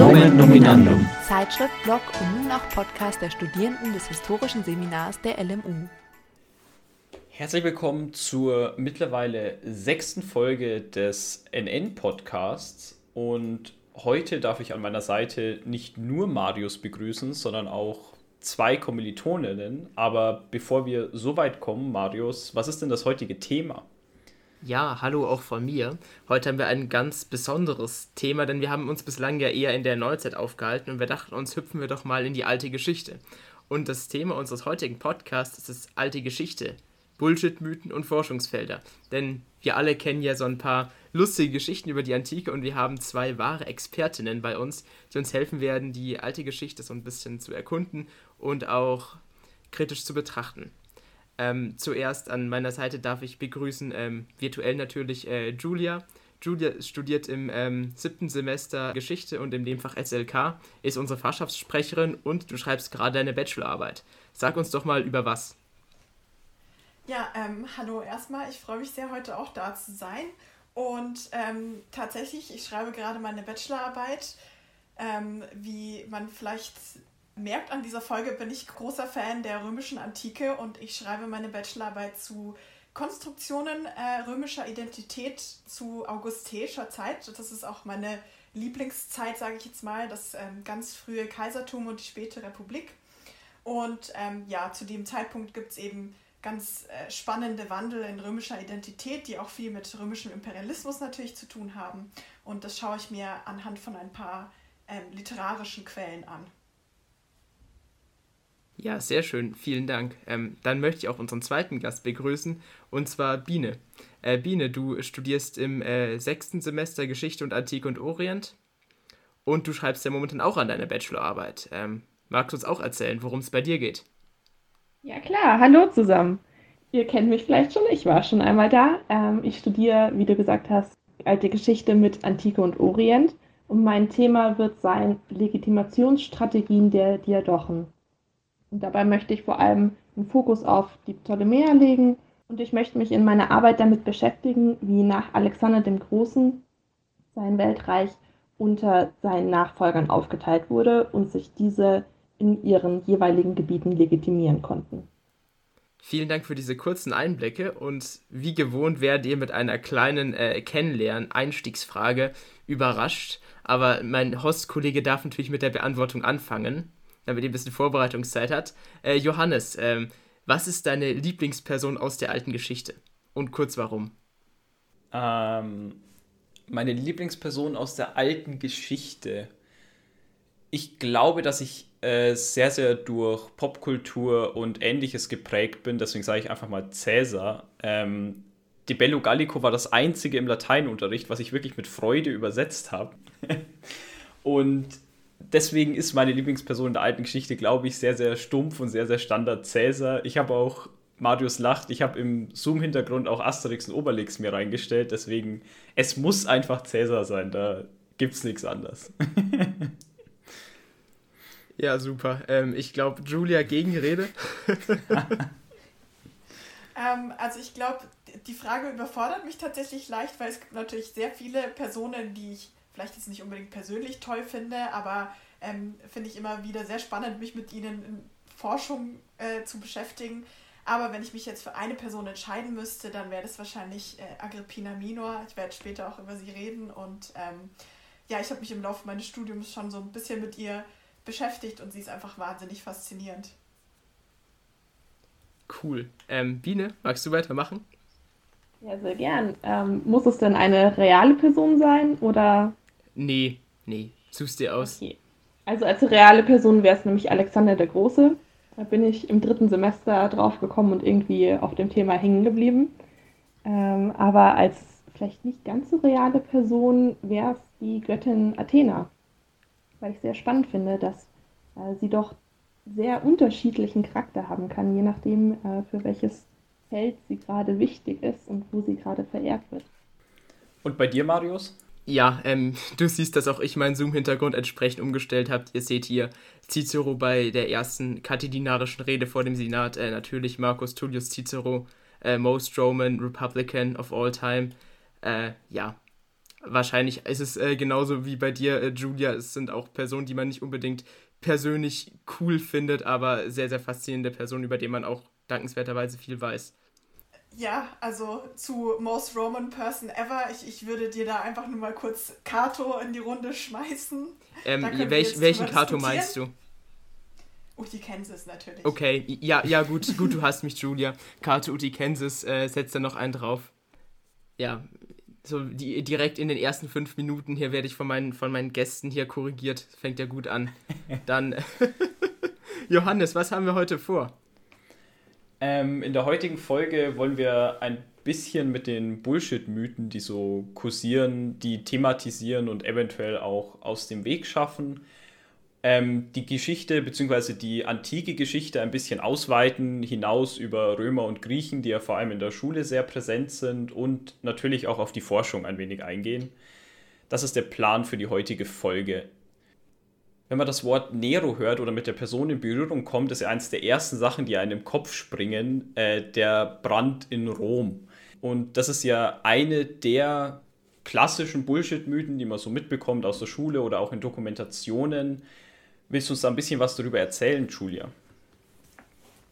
Nomen Nominandum. Zeitschrift, Blog und nun auch Podcast der Studierenden des Historischen Seminars der LMU. Herzlich willkommen zur mittlerweile sechsten Folge des NN-Podcasts. Und heute darf ich an meiner Seite nicht nur Marius begrüßen, sondern auch zwei Kommilitoninnen. Aber bevor wir so weit kommen, Marius, was ist denn das heutige Thema? Ja, hallo auch von mir. Heute haben wir ein ganz besonderes Thema, denn wir haben uns bislang ja eher in der Neuzeit aufgehalten und wir dachten uns, hüpfen wir doch mal in die alte Geschichte. Und das Thema unseres heutigen Podcasts ist alte Geschichte. Bullshit-Mythen und Forschungsfelder. Denn wir alle kennen ja so ein paar lustige Geschichten über die Antike und wir haben zwei wahre Expertinnen bei uns, die uns helfen werden, die alte Geschichte so ein bisschen zu erkunden und auch kritisch zu betrachten. Ähm, zuerst an meiner Seite darf ich begrüßen, ähm, virtuell natürlich, äh, Julia. Julia studiert im ähm, siebten Semester Geschichte und in dem Fach SLK, ist unsere Fachschaftssprecherin und du schreibst gerade deine Bachelorarbeit. Sag uns doch mal über was. Ja, ähm, hallo erstmal. Ich freue mich sehr, heute auch da zu sein. Und ähm, tatsächlich, ich schreibe gerade meine Bachelorarbeit. Ähm, wie man vielleicht merkt an dieser Folge, bin ich großer Fan der römischen Antike und ich schreibe meine Bachelorarbeit zu Konstruktionen äh, römischer Identität zu augusteischer Zeit. Das ist auch meine Lieblingszeit, sage ich jetzt mal, das ähm, ganz frühe Kaisertum und die späte Republik. Und ähm, ja, zu dem Zeitpunkt gibt es eben ganz äh, spannende Wandel in römischer Identität, die auch viel mit römischem Imperialismus natürlich zu tun haben. Und das schaue ich mir anhand von ein paar ähm, literarischen Quellen an. Ja, sehr schön, vielen Dank. Ähm, dann möchte ich auch unseren zweiten Gast begrüßen, und zwar Biene. Äh, Biene, du studierst im äh, sechsten Semester Geschichte und Antike und Orient und du schreibst ja momentan auch an deiner Bachelorarbeit. Ähm, magst du uns auch erzählen, worum es bei dir geht? Ja klar, hallo zusammen. Ihr kennt mich vielleicht schon, ich war schon einmal da. Ähm, ich studiere, wie du gesagt hast, alte Geschichte mit Antike und Orient und mein Thema wird sein Legitimationsstrategien der Diadochen. Und dabei möchte ich vor allem den Fokus auf die Ptolemäer legen und ich möchte mich in meiner Arbeit damit beschäftigen, wie nach Alexander dem Großen sein Weltreich unter seinen Nachfolgern aufgeteilt wurde und sich diese in ihren jeweiligen Gebieten legitimieren konnten. Vielen Dank für diese kurzen Einblicke und wie gewohnt werdet ihr mit einer kleinen äh, Kennenlernen-Einstiegsfrage überrascht. Aber mein Hostkollege darf natürlich mit der Beantwortung anfangen damit ihr ein bisschen Vorbereitungszeit hat. Äh, Johannes, ähm, was ist deine Lieblingsperson aus der alten Geschichte? Und kurz warum? Ähm, meine Lieblingsperson aus der alten Geschichte. Ich glaube, dass ich äh, sehr, sehr durch Popkultur und ähnliches geprägt bin. Deswegen sage ich einfach mal Cäsar. Ähm, die Bello Gallico war das einzige im Lateinunterricht, was ich wirklich mit Freude übersetzt habe. und deswegen ist meine Lieblingsperson in der alten Geschichte, glaube ich, sehr, sehr stumpf und sehr, sehr Standard Cäsar. Ich habe auch Marius lacht. Ich habe im Zoom-Hintergrund auch Asterix und Obelix mir reingestellt. Deswegen, es muss einfach Cäsar sein. Da gibt es nichts anderes. ja, super. Ähm, ich glaube, Julia Gegenrede. ähm, also ich glaube, die Frage überfordert mich tatsächlich leicht, weil es gibt natürlich sehr viele Personen, die ich vielleicht jetzt nicht unbedingt persönlich toll finde, aber ähm, finde ich immer wieder sehr spannend, mich mit ihnen in Forschung äh, zu beschäftigen. Aber wenn ich mich jetzt für eine Person entscheiden müsste, dann wäre das wahrscheinlich äh, Agrippina Minor. Ich werde später auch über sie reden. Und ähm, ja, ich habe mich im Laufe meines Studiums schon so ein bisschen mit ihr beschäftigt und sie ist einfach wahnsinnig faszinierend. Cool. Ähm, Biene, magst du weitermachen? Ja, sehr gern. Ähm, muss es denn eine reale Person sein oder Nee, nee, such's dir aus. Okay. Also als reale Person wäre es nämlich Alexander der Große. Da bin ich im dritten Semester drauf gekommen und irgendwie auf dem Thema hängen geblieben. Ähm, aber als vielleicht nicht ganz so reale Person wäre es die Göttin Athena. Weil ich sehr spannend finde, dass äh, sie doch sehr unterschiedlichen Charakter haben kann, je nachdem, äh, für welches Feld sie gerade wichtig ist und wo sie gerade verehrt wird. Und bei dir, Marius? Ja, ähm, du siehst, dass auch ich meinen Zoom-Hintergrund entsprechend umgestellt habe. Ihr seht hier Cicero bei der ersten katidinarischen Rede vor dem Senat. Äh, natürlich Marcus Tullius Cicero, äh, most Roman Republican of all time. Äh, ja, wahrscheinlich ist es äh, genauso wie bei dir, äh, Julia. Es sind auch Personen, die man nicht unbedingt persönlich cool findet, aber sehr, sehr faszinierende Personen, über die man auch dankenswerterweise viel weiß. Ja, also zu Most Roman Person Ever. Ich, ich würde dir da einfach nur mal kurz Kato in die Runde schmeißen. Ähm, welch, welchen Kato meinst du? Uti Kansas natürlich. Okay, ja, ja, gut, gut, du hast mich, Julia. Kato Uti Kansas, äh, setzt da noch einen drauf. Ja, so die, direkt in den ersten fünf Minuten hier werde ich von meinen, von meinen Gästen hier korrigiert. Fängt ja gut an. Dann, Johannes, was haben wir heute vor? Ähm, in der heutigen Folge wollen wir ein bisschen mit den Bullshit-Mythen, die so kursieren, die thematisieren und eventuell auch aus dem Weg schaffen. Ähm, die Geschichte bzw. die antike Geschichte ein bisschen ausweiten, hinaus über Römer und Griechen, die ja vor allem in der Schule sehr präsent sind und natürlich auch auf die Forschung ein wenig eingehen. Das ist der Plan für die heutige Folge wenn man das Wort Nero hört oder mit der Person in Berührung kommt, ist ja eines der ersten Sachen, die einem im Kopf springen, äh, der Brand in Rom. Und das ist ja eine der klassischen Bullshit-Mythen, die man so mitbekommt aus der Schule oder auch in Dokumentationen. Willst du uns da ein bisschen was darüber erzählen, Julia?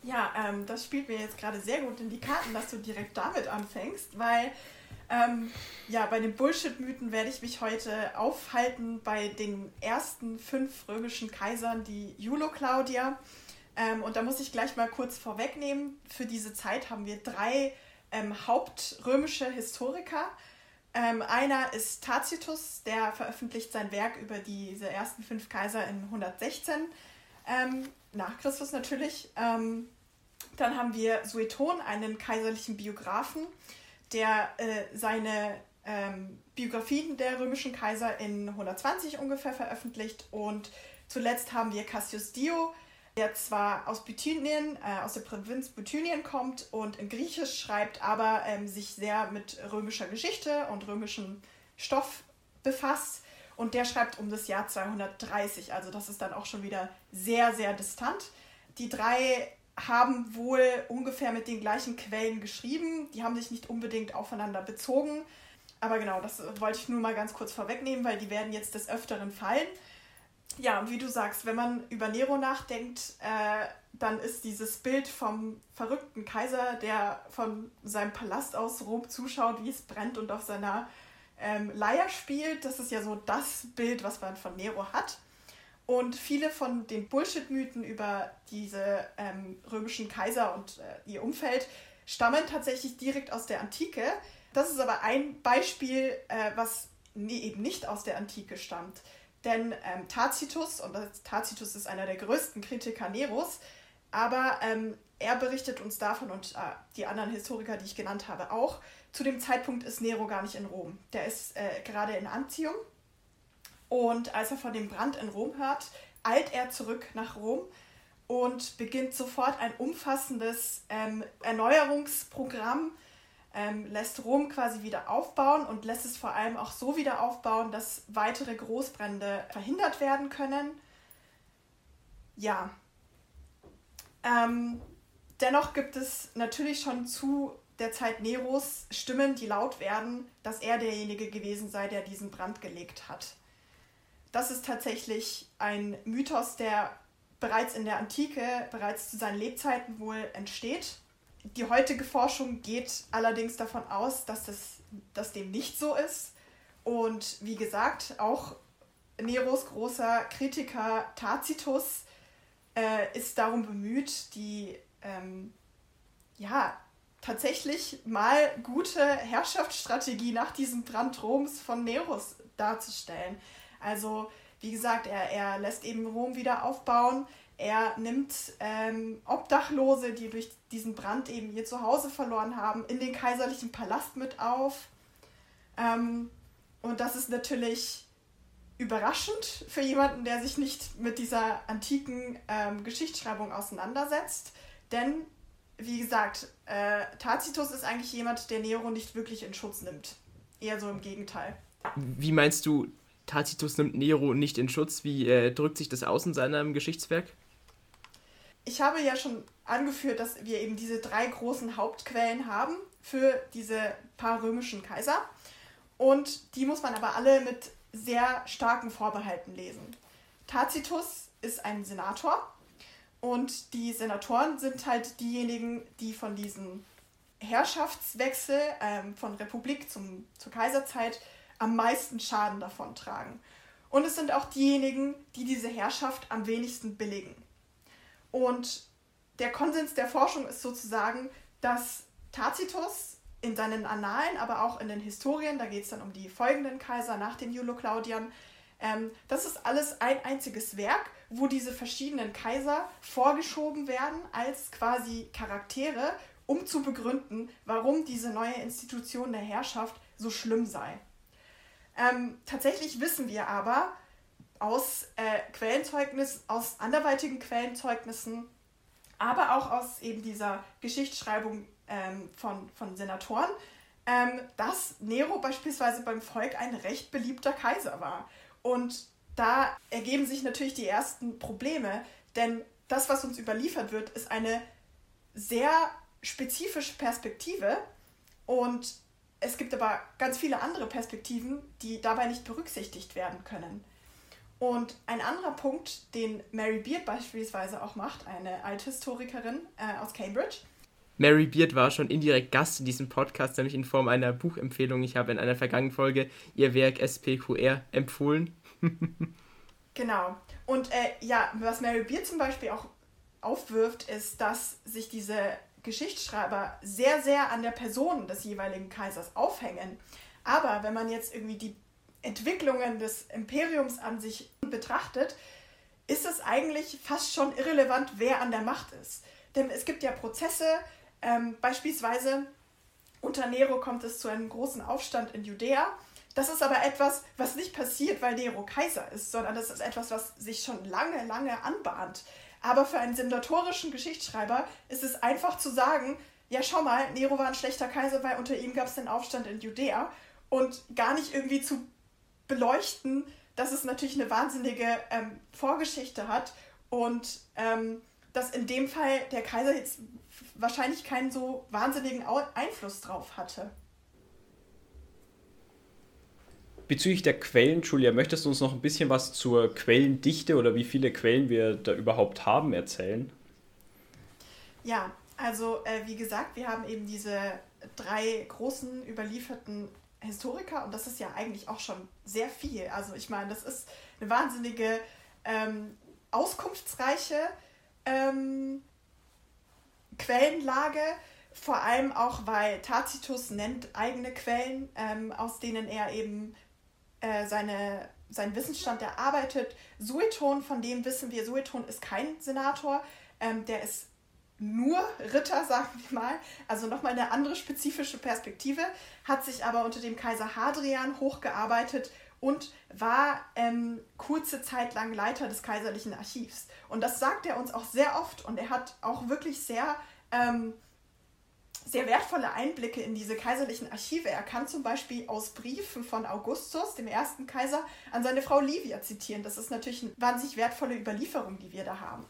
Ja, ähm, das spielt mir jetzt gerade sehr gut in die Karten, dass du direkt damit anfängst, weil ähm, ja, bei den Bullshit-Mythen werde ich mich heute aufhalten bei den ersten fünf römischen Kaisern, die Julo Claudia. Ähm, und da muss ich gleich mal kurz vorwegnehmen. Für diese Zeit haben wir drei ähm, hauptrömische Historiker. Ähm, einer ist Tacitus, der veröffentlicht sein Werk über diese ersten fünf Kaiser in 116 ähm, nach Christus natürlich. Ähm, dann haben wir Sueton, einen kaiserlichen Biografen der äh, seine ähm, Biografien der römischen Kaiser in 120 ungefähr veröffentlicht. Und zuletzt haben wir Cassius Dio, der zwar aus Bithynien, äh, aus der Provinz Bithynien kommt und in Griechisch schreibt, aber ähm, sich sehr mit römischer Geschichte und römischem Stoff befasst. Und der schreibt um das Jahr 230, also das ist dann auch schon wieder sehr, sehr distant. Die drei haben wohl ungefähr mit den gleichen Quellen geschrieben. Die haben sich nicht unbedingt aufeinander bezogen. Aber genau, das wollte ich nur mal ganz kurz vorwegnehmen, weil die werden jetzt des Öfteren fallen. Ja, und wie du sagst, wenn man über Nero nachdenkt, äh, dann ist dieses Bild vom verrückten Kaiser, der von seinem Palast aus Rom zuschaut, wie es brennt und auf seiner ähm, Leier spielt, das ist ja so das Bild, was man von Nero hat. Und viele von den Bullshit-Mythen über diese ähm, römischen Kaiser und äh, ihr Umfeld stammen tatsächlich direkt aus der Antike. Das ist aber ein Beispiel, äh, was nee, eben nicht aus der Antike stammt. Denn ähm, Tacitus, und Tacitus ist einer der größten Kritiker Neros, aber ähm, er berichtet uns davon und äh, die anderen Historiker, die ich genannt habe, auch. Zu dem Zeitpunkt ist Nero gar nicht in Rom. Der ist äh, gerade in Antium und als er von dem Brand in Rom hört, eilt er zurück nach Rom und beginnt sofort ein umfassendes ähm, Erneuerungsprogramm, ähm, lässt Rom quasi wieder aufbauen und lässt es vor allem auch so wieder aufbauen, dass weitere Großbrände verhindert werden können. Ja. Ähm, dennoch gibt es natürlich schon zu der Zeit Neros Stimmen, die laut werden, dass er derjenige gewesen sei, der diesen Brand gelegt hat das ist tatsächlich ein Mythos, der bereits in der Antike, bereits zu seinen Lebzeiten wohl entsteht. Die heutige Forschung geht allerdings davon aus, dass, das, dass dem nicht so ist. Und wie gesagt, auch Neros großer Kritiker Tacitus äh, ist darum bemüht, die ähm, ja, tatsächlich mal gute Herrschaftsstrategie nach diesem Brand Roms von Neros darzustellen. Also, wie gesagt, er, er lässt eben Rom wieder aufbauen. Er nimmt ähm, Obdachlose, die durch diesen Brand eben ihr Zuhause verloren haben, in den kaiserlichen Palast mit auf. Ähm, und das ist natürlich überraschend für jemanden, der sich nicht mit dieser antiken ähm, Geschichtsschreibung auseinandersetzt. Denn, wie gesagt, äh, Tacitus ist eigentlich jemand, der Nero nicht wirklich in Schutz nimmt. Eher so im Gegenteil. Wie meinst du, Tacitus nimmt Nero nicht in Schutz. Wie äh, drückt sich das aus in seinem Geschichtswerk? Ich habe ja schon angeführt, dass wir eben diese drei großen Hauptquellen haben für diese paar römischen Kaiser. Und die muss man aber alle mit sehr starken Vorbehalten lesen. Tacitus ist ein Senator und die Senatoren sind halt diejenigen, die von diesem Herrschaftswechsel ähm, von Republik zum, zur Kaiserzeit am meisten Schaden davon tragen. Und es sind auch diejenigen, die diese Herrschaft am wenigsten billigen. Und der Konsens der Forschung ist sozusagen, dass Tacitus in seinen Annalen, aber auch in den Historien, da geht es dann um die folgenden Kaiser nach den Julo-Claudiern, ähm, das ist alles ein einziges Werk, wo diese verschiedenen Kaiser vorgeschoben werden als quasi Charaktere, um zu begründen, warum diese neue Institution der Herrschaft so schlimm sei. Ähm, tatsächlich wissen wir aber aus äh, Quellenzeugnis, aus anderweitigen Quellenzeugnissen, aber auch aus eben dieser Geschichtsschreibung ähm, von, von Senatoren, ähm, dass Nero beispielsweise beim Volk ein recht beliebter Kaiser war. Und da ergeben sich natürlich die ersten Probleme, denn das, was uns überliefert wird, ist eine sehr spezifische Perspektive und es gibt aber ganz viele andere Perspektiven, die dabei nicht berücksichtigt werden können. Und ein anderer Punkt, den Mary Beard beispielsweise auch macht, eine Althistorikerin äh, aus Cambridge. Mary Beard war schon indirekt Gast in diesem Podcast, nämlich in Form einer Buchempfehlung. Ich habe in einer vergangenen Folge ihr Werk SPQR empfohlen. genau. Und äh, ja, was Mary Beard zum Beispiel auch aufwirft, ist, dass sich diese Geschichtsschreiber sehr, sehr an der Person des jeweiligen Kaisers aufhängen. Aber wenn man jetzt irgendwie die Entwicklungen des Imperiums an sich betrachtet, ist es eigentlich fast schon irrelevant, wer an der Macht ist. Denn es gibt ja Prozesse, ähm, beispielsweise unter Nero kommt es zu einem großen Aufstand in Judäa. Das ist aber etwas, was nicht passiert, weil Nero Kaiser ist, sondern das ist etwas, was sich schon lange, lange anbahnt. Aber für einen sendatorischen Geschichtsschreiber ist es einfach zu sagen, ja schau mal, Nero war ein schlechter Kaiser, weil unter ihm gab es den Aufstand in Judäa und gar nicht irgendwie zu beleuchten, dass es natürlich eine wahnsinnige ähm, Vorgeschichte hat und ähm, dass in dem Fall der Kaiser jetzt wahrscheinlich keinen so wahnsinnigen Einfluss drauf hatte. Bezüglich der Quellen, Julia, möchtest du uns noch ein bisschen was zur Quellendichte oder wie viele Quellen wir da überhaupt haben erzählen? Ja, also äh, wie gesagt, wir haben eben diese drei großen überlieferten Historiker und das ist ja eigentlich auch schon sehr viel. Also ich meine, das ist eine wahnsinnige ähm, auskunftsreiche ähm, Quellenlage, vor allem auch, weil Tacitus nennt eigene Quellen, ähm, aus denen er eben äh, seine, seinen Wissensstand erarbeitet. Sueton, von dem wissen wir, Sueton ist kein Senator, ähm, der ist nur Ritter, sagen wir mal, also nochmal eine andere spezifische Perspektive, hat sich aber unter dem Kaiser Hadrian hochgearbeitet und war ähm, kurze Zeit lang Leiter des kaiserlichen Archivs. Und das sagt er uns auch sehr oft und er hat auch wirklich sehr ähm, sehr wertvolle Einblicke in diese kaiserlichen Archive. Er kann zum Beispiel aus Briefen von Augustus, dem ersten Kaiser, an seine Frau Livia zitieren. Das ist natürlich eine wahnsinnig wertvolle Überlieferung, die wir da haben.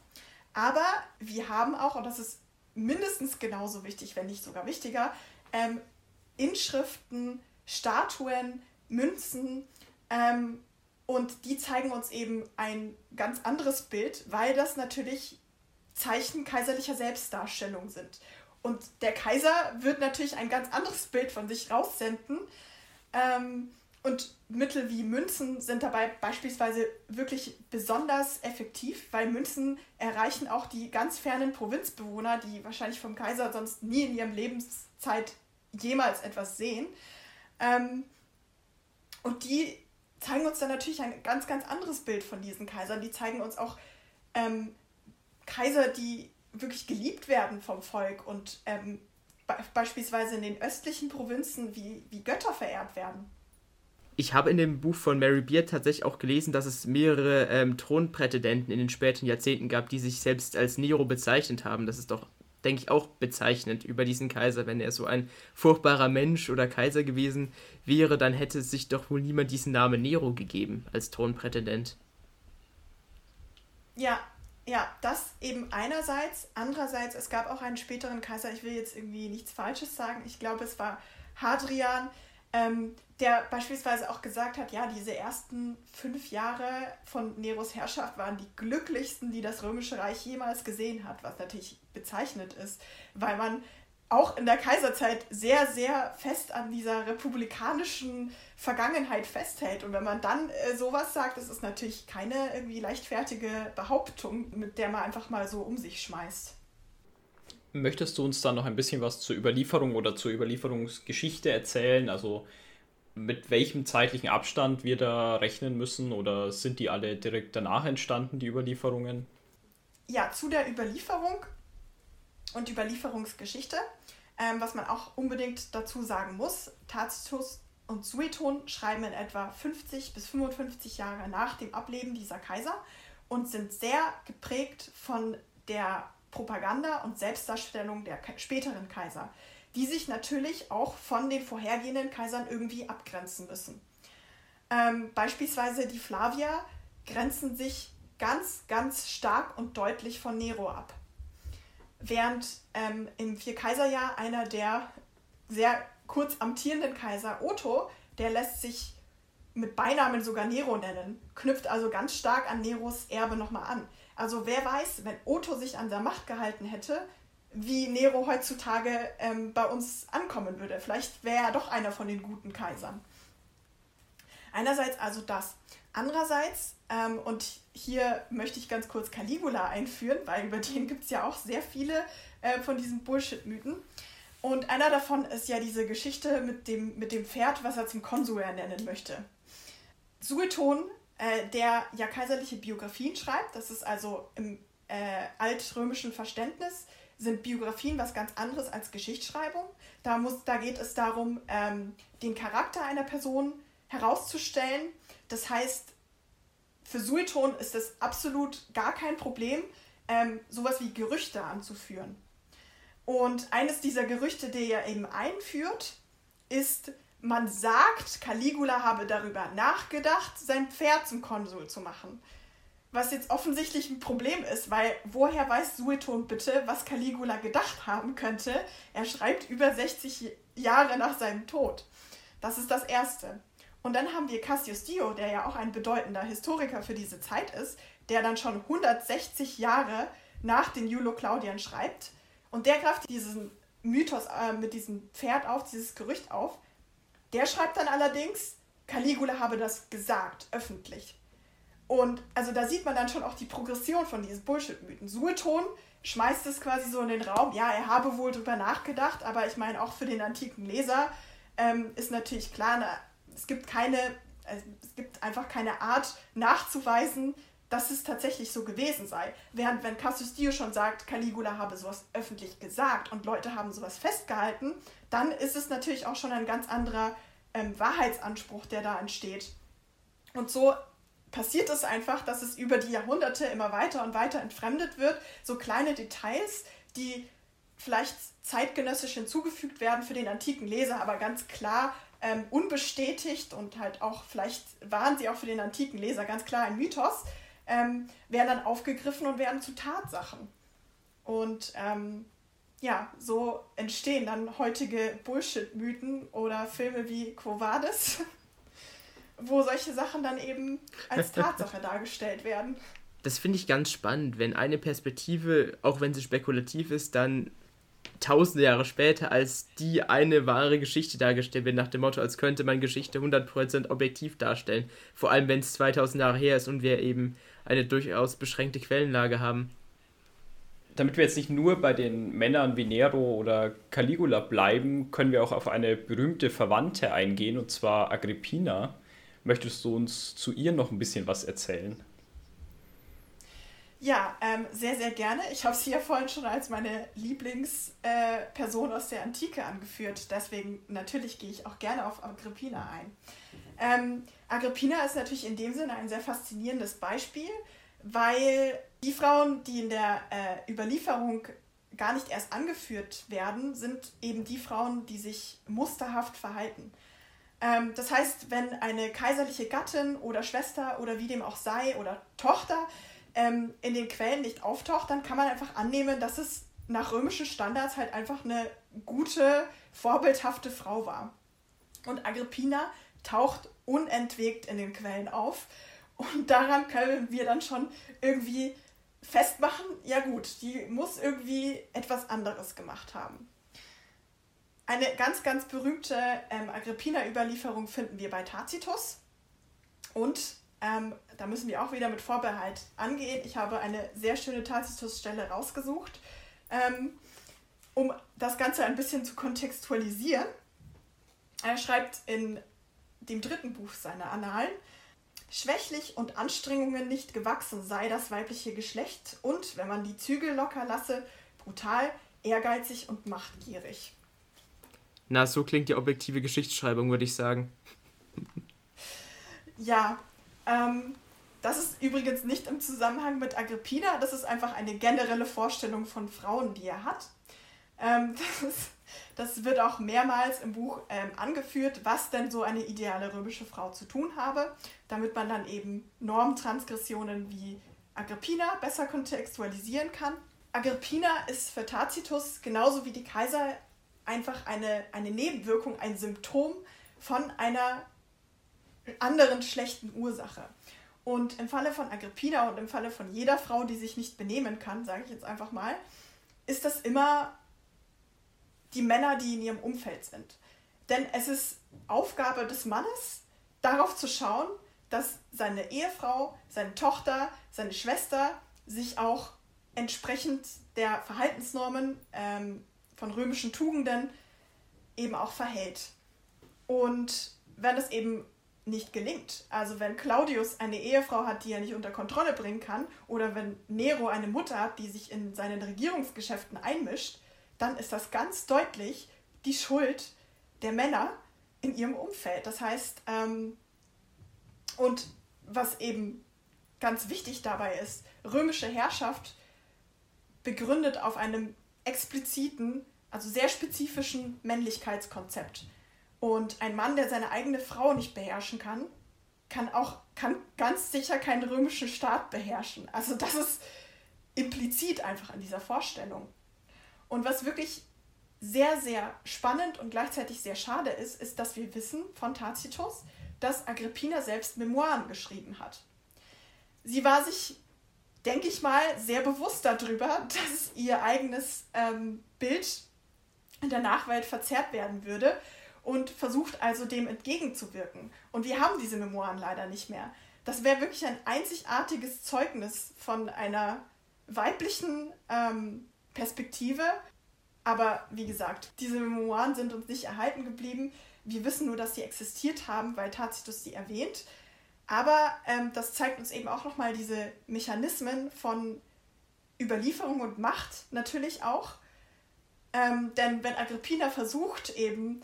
Aber wir haben auch, und das ist mindestens genauso wichtig, wenn nicht sogar wichtiger, ähm, Inschriften, Statuen, Münzen. Ähm, und die zeigen uns eben ein ganz anderes Bild, weil das natürlich Zeichen kaiserlicher Selbstdarstellung sind. Und der Kaiser wird natürlich ein ganz anderes Bild von sich raussenden. Ähm, und Mittel wie Münzen sind dabei beispielsweise wirklich besonders effektiv, weil Münzen erreichen auch die ganz fernen Provinzbewohner, die wahrscheinlich vom Kaiser sonst nie in ihrem Lebenszeit jemals etwas sehen. Ähm, und die zeigen uns dann natürlich ein ganz, ganz anderes Bild von diesen Kaisern. Die zeigen uns auch ähm, Kaiser, die wirklich geliebt werden vom Volk und ähm, be beispielsweise in den östlichen Provinzen wie, wie Götter verehrt werden. Ich habe in dem Buch von Mary Beard tatsächlich auch gelesen, dass es mehrere ähm, Thronprätendenten in den späten Jahrzehnten gab, die sich selbst als Nero bezeichnet haben. Das ist doch, denke ich, auch bezeichnend über diesen Kaiser. Wenn er so ein furchtbarer Mensch oder Kaiser gewesen wäre, dann hätte sich doch wohl niemand diesen Namen Nero gegeben als Thronprätendent. Ja, ja, das eben einerseits. Andererseits, es gab auch einen späteren Kaiser, ich will jetzt irgendwie nichts Falsches sagen, ich glaube, es war Hadrian, ähm, der beispielsweise auch gesagt hat, ja, diese ersten fünf Jahre von Neros Herrschaft waren die glücklichsten, die das Römische Reich jemals gesehen hat, was natürlich bezeichnet ist, weil man auch in der Kaiserzeit sehr, sehr fest an dieser republikanischen Vergangenheit festhält. Und wenn man dann äh, sowas sagt, das ist natürlich keine irgendwie leichtfertige Behauptung, mit der man einfach mal so um sich schmeißt. Möchtest du uns dann noch ein bisschen was zur Überlieferung oder zur Überlieferungsgeschichte erzählen? Also mit welchem zeitlichen Abstand wir da rechnen müssen oder sind die alle direkt danach entstanden, die Überlieferungen? Ja, zu der Überlieferung und Überlieferungsgeschichte, ähm, was man auch unbedingt dazu sagen muss, Tacitus und Sueton schreiben in etwa 50 bis 55 Jahre nach dem Ableben dieser Kaiser und sind sehr geprägt von der Propaganda und Selbstdarstellung der späteren Kaiser, die sich natürlich auch von den vorhergehenden Kaisern irgendwie abgrenzen müssen. Ähm, beispielsweise die Flavier grenzen sich ganz, ganz stark und deutlich von Nero ab. Während ähm, im Vierkaiserjahr einer der sehr kurz amtierenden Kaiser, Otto, der lässt sich mit Beinamen sogar Nero nennen, knüpft also ganz stark an Neros Erbe nochmal an. Also wer weiß, wenn Otto sich an der Macht gehalten hätte, wie Nero heutzutage ähm, bei uns ankommen würde. Vielleicht wäre er doch einer von den guten Kaisern. Einerseits also das. Andererseits, ähm, und hier möchte ich ganz kurz Caligula einführen, weil über den gibt es ja auch sehr viele äh, von diesen Bullshit-Mythen. Und einer davon ist ja diese Geschichte mit dem, mit dem Pferd, was er zum Konsul ernennen möchte. Sueton äh, der ja kaiserliche Biografien schreibt. Das ist also im äh, altrömischen Verständnis sind Biografien was ganz anderes als Geschichtsschreibung. Da, muss, da geht es darum, ähm, den Charakter einer Person herauszustellen. Das heißt, für Sueton ist es absolut gar kein Problem, ähm, sowas wie Gerüchte anzuführen. Und eines dieser Gerüchte, die er eben einführt, ist, man sagt, Caligula habe darüber nachgedacht, sein Pferd zum Konsul zu machen. Was jetzt offensichtlich ein Problem ist, weil woher weiß Sueton bitte, was Caligula gedacht haben könnte? Er schreibt über 60 Jahre nach seinem Tod. Das ist das Erste. Und dann haben wir Cassius Dio, der ja auch ein bedeutender Historiker für diese Zeit ist, der dann schon 160 Jahre nach den Julo-Claudiern schreibt. Und der greift diesen Mythos äh, mit diesem Pferd auf, dieses Gerücht auf der schreibt dann allerdings, Caligula habe das gesagt, öffentlich. Und also da sieht man dann schon auch die Progression von diesen Bullshit-Mythen. Sueton schmeißt es quasi so in den Raum, ja, er habe wohl drüber nachgedacht, aber ich meine, auch für den antiken Leser ähm, ist natürlich klar, na, es gibt keine, äh, es gibt einfach keine Art nachzuweisen, dass es tatsächlich so gewesen sei. Während wenn Cassius Dio schon sagt, Caligula habe sowas öffentlich gesagt und Leute haben sowas festgehalten, dann ist es natürlich auch schon ein ganz anderer ähm, Wahrheitsanspruch, der da entsteht. Und so passiert es einfach, dass es über die Jahrhunderte immer weiter und weiter entfremdet wird. So kleine Details, die vielleicht zeitgenössisch hinzugefügt werden für den antiken Leser, aber ganz klar ähm, unbestätigt und halt auch, vielleicht waren sie auch für den antiken Leser ganz klar ein Mythos, ähm, werden dann aufgegriffen und werden zu Tatsachen. Und ähm, ja, so entstehen dann heutige Bullshit-Mythen oder Filme wie Quo Vadis, wo solche Sachen dann eben als Tatsache dargestellt werden. Das finde ich ganz spannend, wenn eine Perspektive, auch wenn sie spekulativ ist, dann tausende Jahre später als die eine wahre Geschichte dargestellt wird, nach dem Motto, als könnte man Geschichte 100% objektiv darstellen. Vor allem, wenn es 2000 Jahre her ist und wir eben eine durchaus beschränkte Quellenlage haben. Damit wir jetzt nicht nur bei den Männern wie Nero oder Caligula bleiben, können wir auch auf eine berühmte Verwandte eingehen, und zwar Agrippina. Möchtest du uns zu ihr noch ein bisschen was erzählen? Ja, ähm, sehr, sehr gerne. Ich habe sie ja vorhin schon als meine Lieblingsperson äh, aus der Antike angeführt. Deswegen natürlich gehe ich auch gerne auf Agrippina ein. Ähm, Agrippina ist natürlich in dem Sinne ein sehr faszinierendes Beispiel, weil die Frauen, die in der äh, Überlieferung gar nicht erst angeführt werden, sind eben die Frauen, die sich musterhaft verhalten. Ähm, das heißt, wenn eine kaiserliche Gattin oder Schwester oder wie dem auch sei oder Tochter ähm, in den Quellen nicht auftaucht, dann kann man einfach annehmen, dass es nach römischen Standards halt einfach eine gute, vorbildhafte Frau war. Und Agrippina taucht unentwegt in den Quellen auf. Und daran können wir dann schon irgendwie festmachen, ja gut, die muss irgendwie etwas anderes gemacht haben. Eine ganz, ganz berühmte ähm, Agrippina-Überlieferung finden wir bei Tacitus. Und ähm, da müssen wir auch wieder mit Vorbehalt angehen. Ich habe eine sehr schöne Tacitus-Stelle rausgesucht, ähm, um das Ganze ein bisschen zu kontextualisieren. Er schreibt in dem dritten Buch seiner Annalen, schwächlich und Anstrengungen nicht gewachsen sei das weibliche Geschlecht und, wenn man die Zügel locker lasse, brutal, ehrgeizig und machtgierig. Na, so klingt die objektive Geschichtsschreibung, würde ich sagen. Ja, ähm, das ist übrigens nicht im Zusammenhang mit Agrippina, das ist einfach eine generelle Vorstellung von Frauen, die er hat. Ähm, das, ist, das, wird auch mehrmals im Buch ähm, angeführt, was denn so eine ideale römische Frau zu tun habe, damit man dann eben Normtransgressionen wie Agrippina besser kontextualisieren kann. Agrippina ist für Tacitus genauso wie die Kaiser einfach eine, eine Nebenwirkung, ein Symptom von einer anderen schlechten Ursache. Und im Falle von Agrippina und im Falle von jeder Frau, die sich nicht benehmen kann, sage ich jetzt einfach mal, ist das immer die Männer, die in ihrem Umfeld sind. Denn es ist Aufgabe des Mannes, darauf zu schauen, dass seine Ehefrau, seine Tochter, seine Schwester sich auch entsprechend der Verhaltensnormen ähm, von römischen Tugenden eben auch verhält. Und wenn es eben nicht gelingt. Also wenn Claudius eine Ehefrau hat, die er nicht unter Kontrolle bringen kann, oder wenn Nero eine Mutter hat, die sich in seinen Regierungsgeschäften einmischt, dann ist das ganz deutlich die Schuld der Männer in ihrem Umfeld. Das heißt, ähm, und was eben ganz wichtig dabei ist, römische Herrschaft begründet auf einem expliziten, also sehr spezifischen Männlichkeitskonzept. Und ein Mann, der seine eigene Frau nicht beherrschen kann, kann auch kann ganz sicher keinen römischen Staat beherrschen. Also das ist implizit einfach an dieser Vorstellung. Und was wirklich sehr, sehr spannend und gleichzeitig sehr schade ist, ist, dass wir wissen von Tacitus, dass Agrippina selbst Memoiren geschrieben hat. Sie war sich, denke ich mal, sehr bewusst darüber, dass ihr eigenes ähm, Bild in der Nachwelt verzerrt werden würde und versucht also dem entgegenzuwirken. Und wir haben diese Memoiren leider nicht mehr. Das wäre wirklich ein einzigartiges Zeugnis von einer weiblichen ähm, Perspektive. Aber wie gesagt, diese Memoiren sind uns nicht erhalten geblieben. Wir wissen nur, dass sie existiert haben, weil Tacitus sie erwähnt. Aber ähm, das zeigt uns eben auch nochmal diese Mechanismen von Überlieferung und Macht natürlich auch. Ähm, denn wenn Agrippina versucht, eben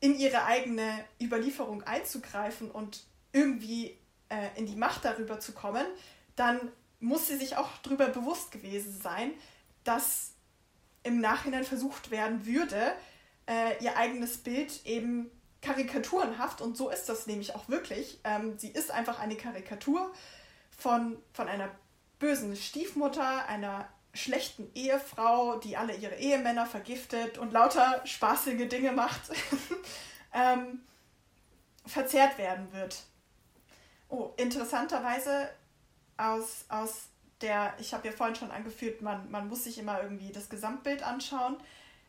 in ihre eigene Überlieferung einzugreifen und irgendwie äh, in die Macht darüber zu kommen, dann muss sie sich auch darüber bewusst gewesen sein, dass im Nachhinein versucht werden würde, äh, ihr eigenes Bild eben karikaturenhaft, und so ist das nämlich auch wirklich, ähm, sie ist einfach eine Karikatur von, von einer bösen Stiefmutter, einer schlechten Ehefrau, die alle ihre Ehemänner vergiftet und lauter spaßige Dinge macht, ähm, verzehrt werden wird. Oh, interessanterweise aus, aus der, ich habe ja vorhin schon angeführt, man, man muss sich immer irgendwie das Gesamtbild anschauen.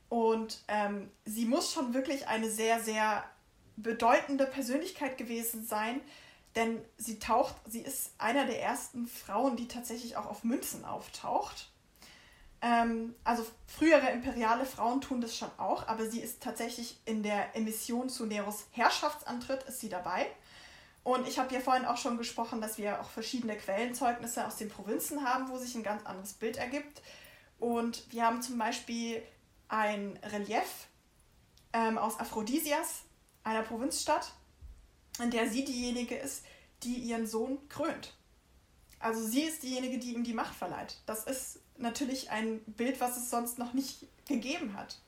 Und ähm, sie muss schon wirklich eine sehr, sehr bedeutende Persönlichkeit gewesen sein, denn sie taucht, sie ist einer der ersten Frauen, die tatsächlich auch auf Münzen auftaucht. Ähm, also frühere imperiale Frauen tun das schon auch, aber sie ist tatsächlich in der Emission zu Neros Herrschaftsantritt ist sie dabei. Und ich habe ja vorhin auch schon gesprochen, dass wir auch verschiedene Quellenzeugnisse aus den Provinzen haben, wo sich ein ganz anderes Bild ergibt. Und wir haben zum Beispiel ein Relief ähm, aus Aphrodisias, einer Provinzstadt, in der sie diejenige ist, die ihren Sohn krönt. Also sie ist diejenige, die ihm die Macht verleiht. Das ist natürlich ein Bild, was es sonst noch nicht gegeben hat.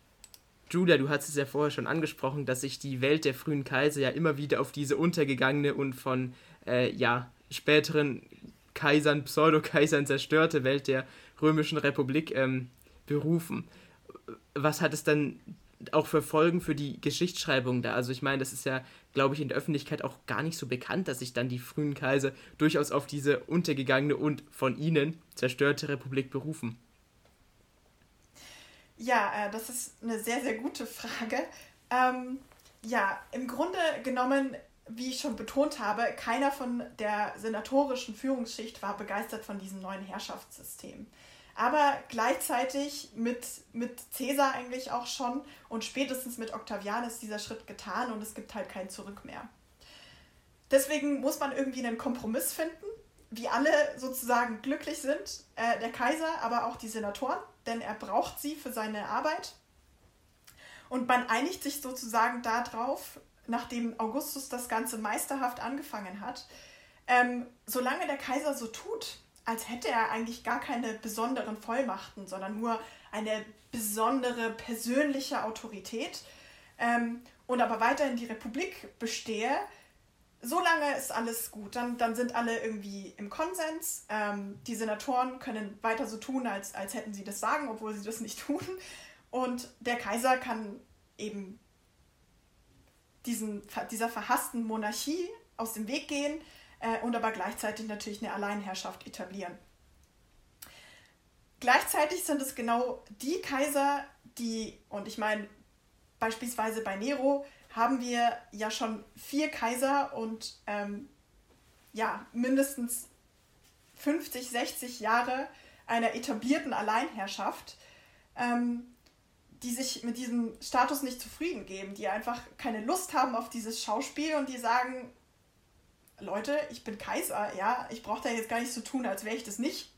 Julia, du hast es ja vorher schon angesprochen, dass sich die Welt der frühen Kaiser ja immer wieder auf diese untergegangene und von äh, ja, späteren Kaisern, Pseudo-Kaisern zerstörte Welt der Römischen Republik ähm, berufen. Was hat es dann auch für Folgen für die Geschichtsschreibung da? Also ich meine, das ist ja, glaube ich, in der Öffentlichkeit auch gar nicht so bekannt, dass sich dann die frühen Kaiser durchaus auf diese untergegangene und von ihnen zerstörte Republik berufen. Ja, äh, das ist eine sehr, sehr gute Frage. Ähm, ja, im Grunde genommen, wie ich schon betont habe, keiner von der senatorischen Führungsschicht war begeistert von diesem neuen Herrschaftssystem. Aber gleichzeitig mit, mit Caesar eigentlich auch schon und spätestens mit Octavian ist dieser Schritt getan und es gibt halt kein Zurück mehr. Deswegen muss man irgendwie einen Kompromiss finden, wie alle sozusagen glücklich sind, äh, der Kaiser, aber auch die Senatoren, denn er braucht sie für seine Arbeit. Und man einigt sich sozusagen darauf, nachdem Augustus das Ganze meisterhaft angefangen hat, ähm, solange der Kaiser so tut, als hätte er eigentlich gar keine besonderen Vollmachten, sondern nur eine besondere persönliche Autorität ähm, und aber weiterhin die Republik bestehe, solange ist alles gut. Dann, dann sind alle irgendwie im Konsens. Ähm, die Senatoren können weiter so tun, als, als hätten sie das sagen, obwohl sie das nicht tun. Und der Kaiser kann eben diesen, dieser verhassten Monarchie aus dem Weg gehen äh, und aber gleichzeitig natürlich eine Alleinherrschaft etablieren. Gleichzeitig sind es genau die Kaiser, die, und ich meine beispielsweise bei Nero, haben wir ja schon vier Kaiser und ähm, ja, mindestens 50, 60 Jahre einer etablierten Alleinherrschaft, ähm, die sich mit diesem Status nicht zufrieden geben, die einfach keine Lust haben auf dieses Schauspiel und die sagen, Leute, ich bin Kaiser, ja, ich brauche da jetzt gar nicht so tun, als wäre ich das nicht.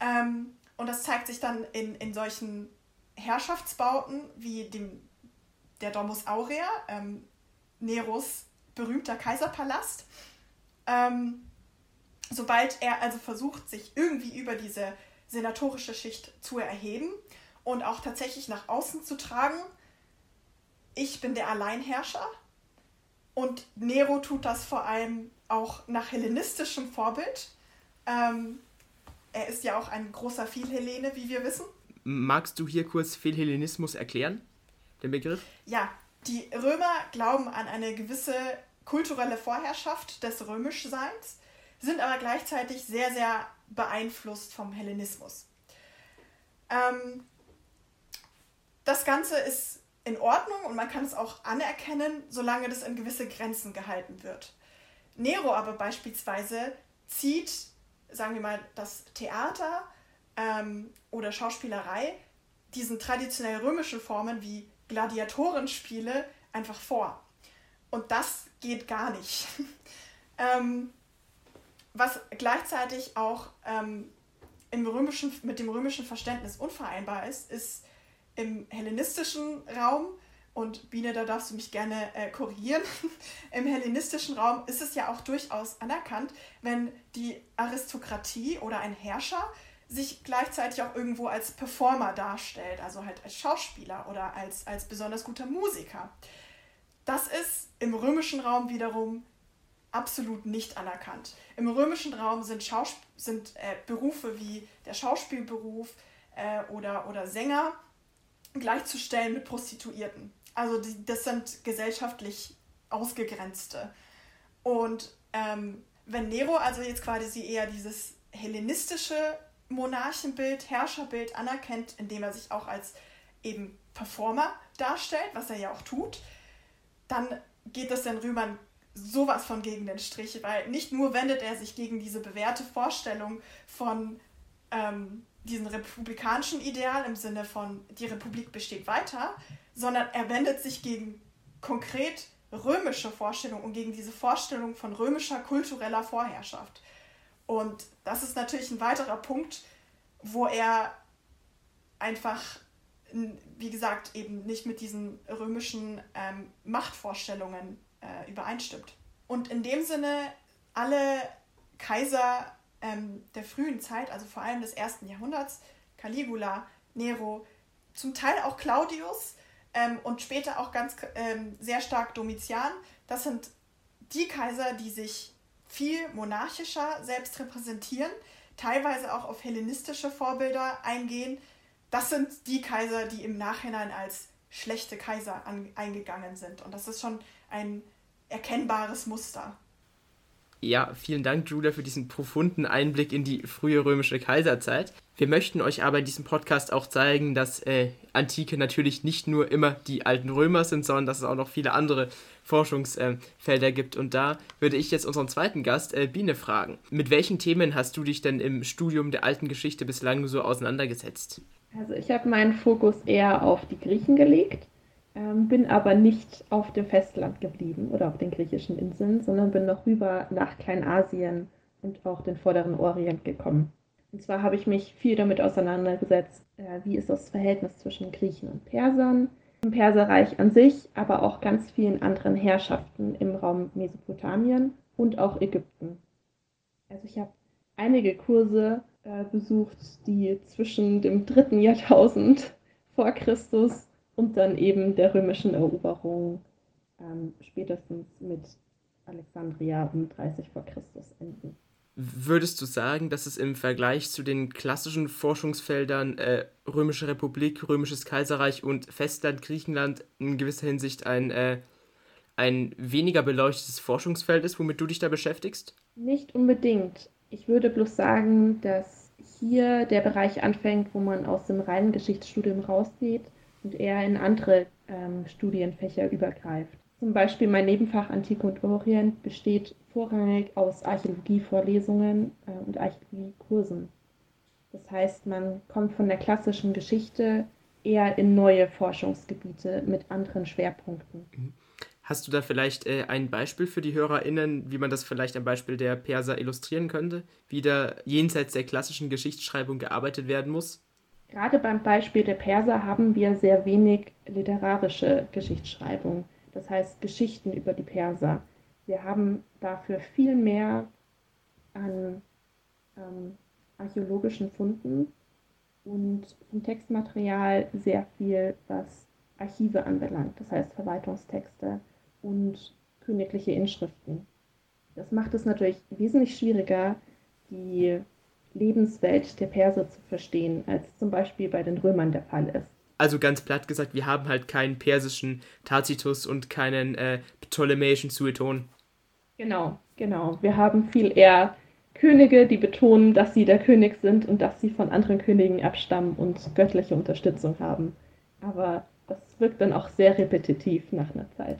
Ähm, und das zeigt sich dann in, in solchen Herrschaftsbauten wie dem der Domus Aurea, ähm, Neros berühmter Kaiserpalast. Ähm, sobald er also versucht, sich irgendwie über diese senatorische Schicht zu erheben und auch tatsächlich nach außen zu tragen, ich bin der Alleinherrscher. Und Nero tut das vor allem auch nach hellenistischem Vorbild. Ähm, er ist ja auch ein großer Philhellene, wie wir wissen. Magst du hier kurz Philhellenismus erklären? Den Begriff? Ja, die Römer glauben an eine gewisse kulturelle Vorherrschaft des Römischseins, sind aber gleichzeitig sehr, sehr beeinflusst vom Hellenismus. Ähm, das Ganze ist in Ordnung und man kann es auch anerkennen, solange das in gewisse Grenzen gehalten wird. Nero aber beispielsweise zieht, sagen wir mal, das Theater ähm, oder Schauspielerei diesen traditionell römischen Formen wie Gladiatorenspiele einfach vor. Und das geht gar nicht. ähm, was gleichzeitig auch ähm, im römischen, mit dem römischen Verständnis unvereinbar ist, ist im hellenistischen Raum, und Biene, da darfst du mich gerne äh, korrigieren, im hellenistischen Raum ist es ja auch durchaus anerkannt, wenn die Aristokratie oder ein Herrscher sich gleichzeitig auch irgendwo als Performer darstellt, also halt als Schauspieler oder als, als besonders guter Musiker. Das ist im römischen Raum wiederum absolut nicht anerkannt. Im römischen Raum sind, Schausp sind äh, Berufe wie der Schauspielberuf äh, oder, oder Sänger gleichzustellen mit Prostituierten. Also die, das sind gesellschaftlich ausgegrenzte. Und ähm, wenn Nero also jetzt quasi eher dieses hellenistische Monarchenbild, Herrscherbild anerkennt, indem er sich auch als eben Performer darstellt, was er ja auch tut, dann geht das den Römern sowas von gegen den Strich, weil nicht nur wendet er sich gegen diese bewährte Vorstellung von ähm, diesem republikanischen Ideal im Sinne von die Republik besteht weiter, sondern er wendet sich gegen konkret römische Vorstellungen und gegen diese Vorstellung von römischer kultureller Vorherrschaft. Und das ist natürlich ein weiterer Punkt, wo er einfach, wie gesagt, eben nicht mit diesen römischen ähm, Machtvorstellungen äh, übereinstimmt. Und in dem Sinne, alle Kaiser ähm, der frühen Zeit, also vor allem des ersten Jahrhunderts, Caligula, Nero, zum Teil auch Claudius ähm, und später auch ganz ähm, sehr stark Domitian, das sind die Kaiser, die sich viel monarchischer selbst repräsentieren, teilweise auch auf hellenistische Vorbilder eingehen. Das sind die Kaiser, die im Nachhinein als schlechte Kaiser an, eingegangen sind. Und das ist schon ein erkennbares Muster. Ja, vielen Dank, Julia, für diesen profunden Einblick in die frühe römische Kaiserzeit. Wir möchten euch aber in diesem Podcast auch zeigen, dass äh, Antike natürlich nicht nur immer die alten Römer sind, sondern dass es auch noch viele andere Forschungsfelder äh, gibt. Und da würde ich jetzt unseren zweiten Gast, äh, Biene, fragen. Mit welchen Themen hast du dich denn im Studium der alten Geschichte bislang so auseinandergesetzt? Also ich habe meinen Fokus eher auf die Griechen gelegt ähm, bin aber nicht auf dem Festland geblieben oder auf den griechischen Inseln, sondern bin noch rüber nach Kleinasien und auch den vorderen Orient gekommen. Und zwar habe ich mich viel damit auseinandergesetzt, äh, wie ist das Verhältnis zwischen Griechen und Persern, im Perserreich an sich, aber auch ganz vielen anderen Herrschaften im Raum Mesopotamien und auch Ägypten. Also ich habe einige Kurse äh, besucht, die zwischen dem dritten Jahrtausend vor Christus und dann eben der römischen Eroberung ähm, spätestens mit Alexandria um 30 vor Christus enden. Würdest du sagen, dass es im Vergleich zu den klassischen Forschungsfeldern äh, Römische Republik, Römisches Kaiserreich und Festland Griechenland in gewisser Hinsicht ein, äh, ein weniger beleuchtetes Forschungsfeld ist, womit du dich da beschäftigst? Nicht unbedingt. Ich würde bloß sagen, dass hier der Bereich anfängt, wo man aus dem reinen Geschichtsstudium rausgeht und eher in andere ähm, Studienfächer übergreift. Zum Beispiel mein Nebenfach Antike und Orient besteht vorrangig aus Archäologievorlesungen äh, und Archäologiekursen. Das heißt, man kommt von der klassischen Geschichte eher in neue Forschungsgebiete mit anderen Schwerpunkten. Mhm. Hast du da vielleicht äh, ein Beispiel für die HörerInnen, wie man das vielleicht am Beispiel der Perser illustrieren könnte? Wie da jenseits der klassischen Geschichtsschreibung gearbeitet werden muss? Gerade beim Beispiel der Perser haben wir sehr wenig literarische Geschichtsschreibung, das heißt Geschichten über die Perser. Wir haben dafür viel mehr an ähm, archäologischen Funden und vom Textmaterial sehr viel, was Archive anbelangt, das heißt Verwaltungstexte und königliche Inschriften. Das macht es natürlich wesentlich schwieriger, die Lebenswelt der Perser zu verstehen, als zum Beispiel bei den Römern der Fall ist. Also ganz platt gesagt, wir haben halt keinen persischen Tacitus und keinen äh, ptolemäischen Sueton. Genau, genau. Wir haben viel eher Könige, die betonen, dass sie der König sind und dass sie von anderen Königen abstammen und göttliche Unterstützung haben. Aber das wirkt dann auch sehr repetitiv nach einer Zeit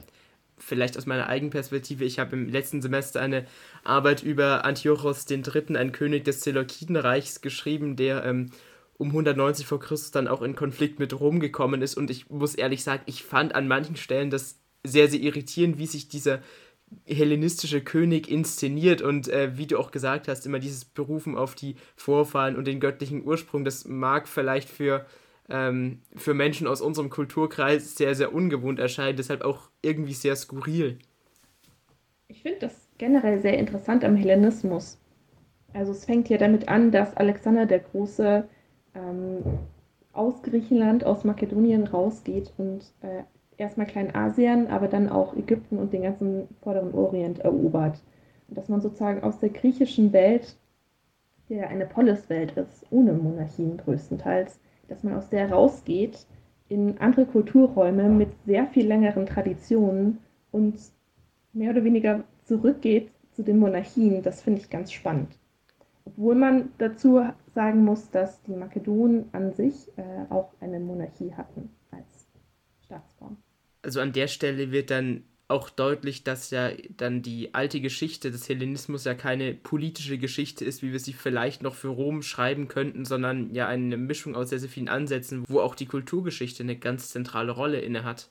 vielleicht aus meiner Eigenperspektive, ich habe im letzten Semester eine Arbeit über Antiochos III., ein König des Seleukidenreichs, geschrieben, der ähm, um 190 vor Christus dann auch in Konflikt mit Rom gekommen ist. Und ich muss ehrlich sagen, ich fand an manchen Stellen das sehr, sehr irritierend, wie sich dieser hellenistische König inszeniert und äh, wie du auch gesagt hast, immer dieses Berufen auf die Vorfahren und den göttlichen Ursprung, das mag vielleicht für ähm, für Menschen aus unserem Kulturkreis sehr, sehr ungewohnt erscheint, deshalb auch irgendwie sehr skurril. Ich finde das generell sehr interessant am Hellenismus. Also es fängt ja damit an, dass Alexander der Große ähm, aus Griechenland, aus Makedonien rausgeht und äh, erstmal Kleinasien, aber dann auch Ägypten und den ganzen vorderen Orient erobert. Und dass man sozusagen aus der griechischen Welt, die ja eine Poliswelt ist, ohne Monarchien größtenteils, dass man aus der rausgeht in andere Kulturräume mit sehr viel längeren Traditionen und mehr oder weniger zurückgeht zu den Monarchien, das finde ich ganz spannend. Obwohl man dazu sagen muss, dass die Makedonen an sich äh, auch eine Monarchie hatten als Staatsform. Also an der Stelle wird dann auch deutlich, dass ja dann die alte Geschichte des Hellenismus ja keine politische Geschichte ist, wie wir sie vielleicht noch für Rom schreiben könnten, sondern ja eine Mischung aus sehr, sehr vielen Ansätzen, wo auch die Kulturgeschichte eine ganz zentrale Rolle inne hat.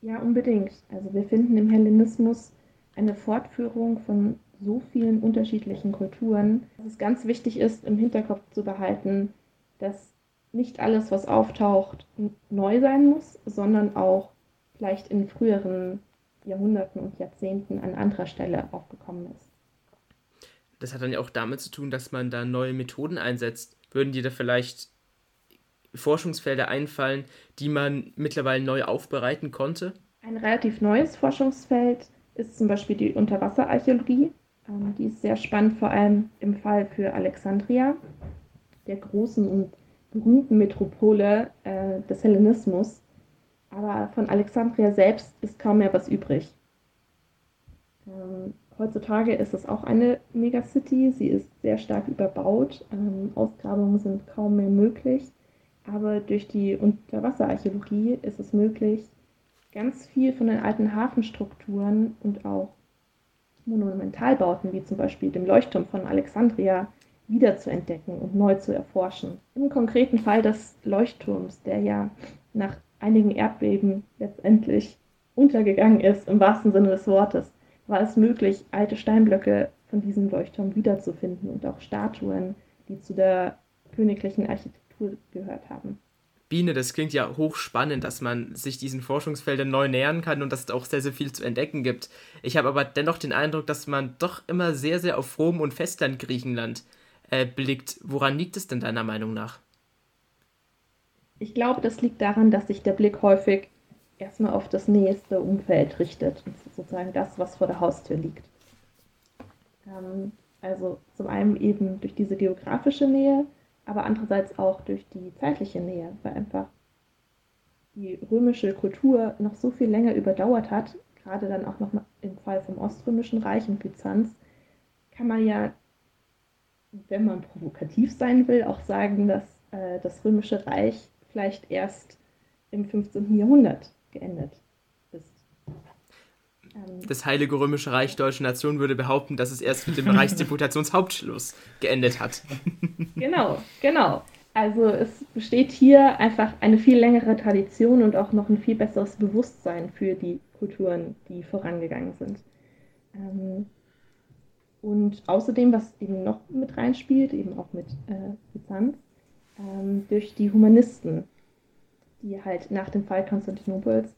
Ja, unbedingt. Also wir finden im Hellenismus eine Fortführung von so vielen unterschiedlichen Kulturen, dass es ganz wichtig ist, im Hinterkopf zu behalten, dass nicht alles, was auftaucht, neu sein muss, sondern auch vielleicht in früheren Jahrhunderten und Jahrzehnten an anderer Stelle aufgekommen ist. Das hat dann ja auch damit zu tun, dass man da neue Methoden einsetzt. Würden dir da vielleicht Forschungsfelder einfallen, die man mittlerweile neu aufbereiten konnte? Ein relativ neues Forschungsfeld ist zum Beispiel die Unterwasserarchäologie. Ähm, die ist sehr spannend, vor allem im Fall für Alexandria, der großen und berühmten Metropole äh, des Hellenismus. Aber von Alexandria selbst ist kaum mehr was übrig. Ähm, heutzutage ist es auch eine Megacity. Sie ist sehr stark überbaut. Ähm, Ausgrabungen sind kaum mehr möglich. Aber durch die Unterwasserarchäologie ist es möglich, ganz viel von den alten Hafenstrukturen und auch Monumentalbauten wie zum Beispiel dem Leuchtturm von Alexandria wiederzuentdecken und neu zu erforschen. Im konkreten Fall des Leuchtturms, der ja nach einigen Erdbeben letztendlich untergegangen ist, im wahrsten Sinne des Wortes, war es möglich, alte Steinblöcke von diesem Leuchtturm wiederzufinden und auch Statuen, die zu der königlichen Architektur gehört haben. Biene, das klingt ja hochspannend, dass man sich diesen Forschungsfeldern neu nähern kann und dass es auch sehr, sehr viel zu entdecken gibt. Ich habe aber dennoch den Eindruck, dass man doch immer sehr, sehr auf Rom und Festland Griechenland äh, blickt. Woran liegt es denn deiner Meinung nach? Ich glaube, das liegt daran, dass sich der Blick häufig erstmal auf das nächste Umfeld richtet sozusagen das, was vor der Haustür liegt. Ähm, also zum einen eben durch diese geografische Nähe, aber andererseits auch durch die zeitliche Nähe, weil einfach die römische Kultur noch so viel länger überdauert hat, gerade dann auch noch im Fall vom Oströmischen Reich und Byzanz, kann man ja, wenn man provokativ sein will, auch sagen, dass äh, das Römische Reich vielleicht erst im 15. Jahrhundert geendet ist. Ähm, das Heilige Römische Reich Deutsche Nation würde behaupten, dass es erst mit dem Reichsdeputationshauptschluss geendet hat. genau, genau. Also es besteht hier einfach eine viel längere Tradition und auch noch ein viel besseres Bewusstsein für die Kulturen, die vorangegangen sind. Ähm, und außerdem, was eben noch mit reinspielt, eben auch mit äh, Byzanz, ähm, durch die Humanisten, die halt nach dem Fall Konstantinopels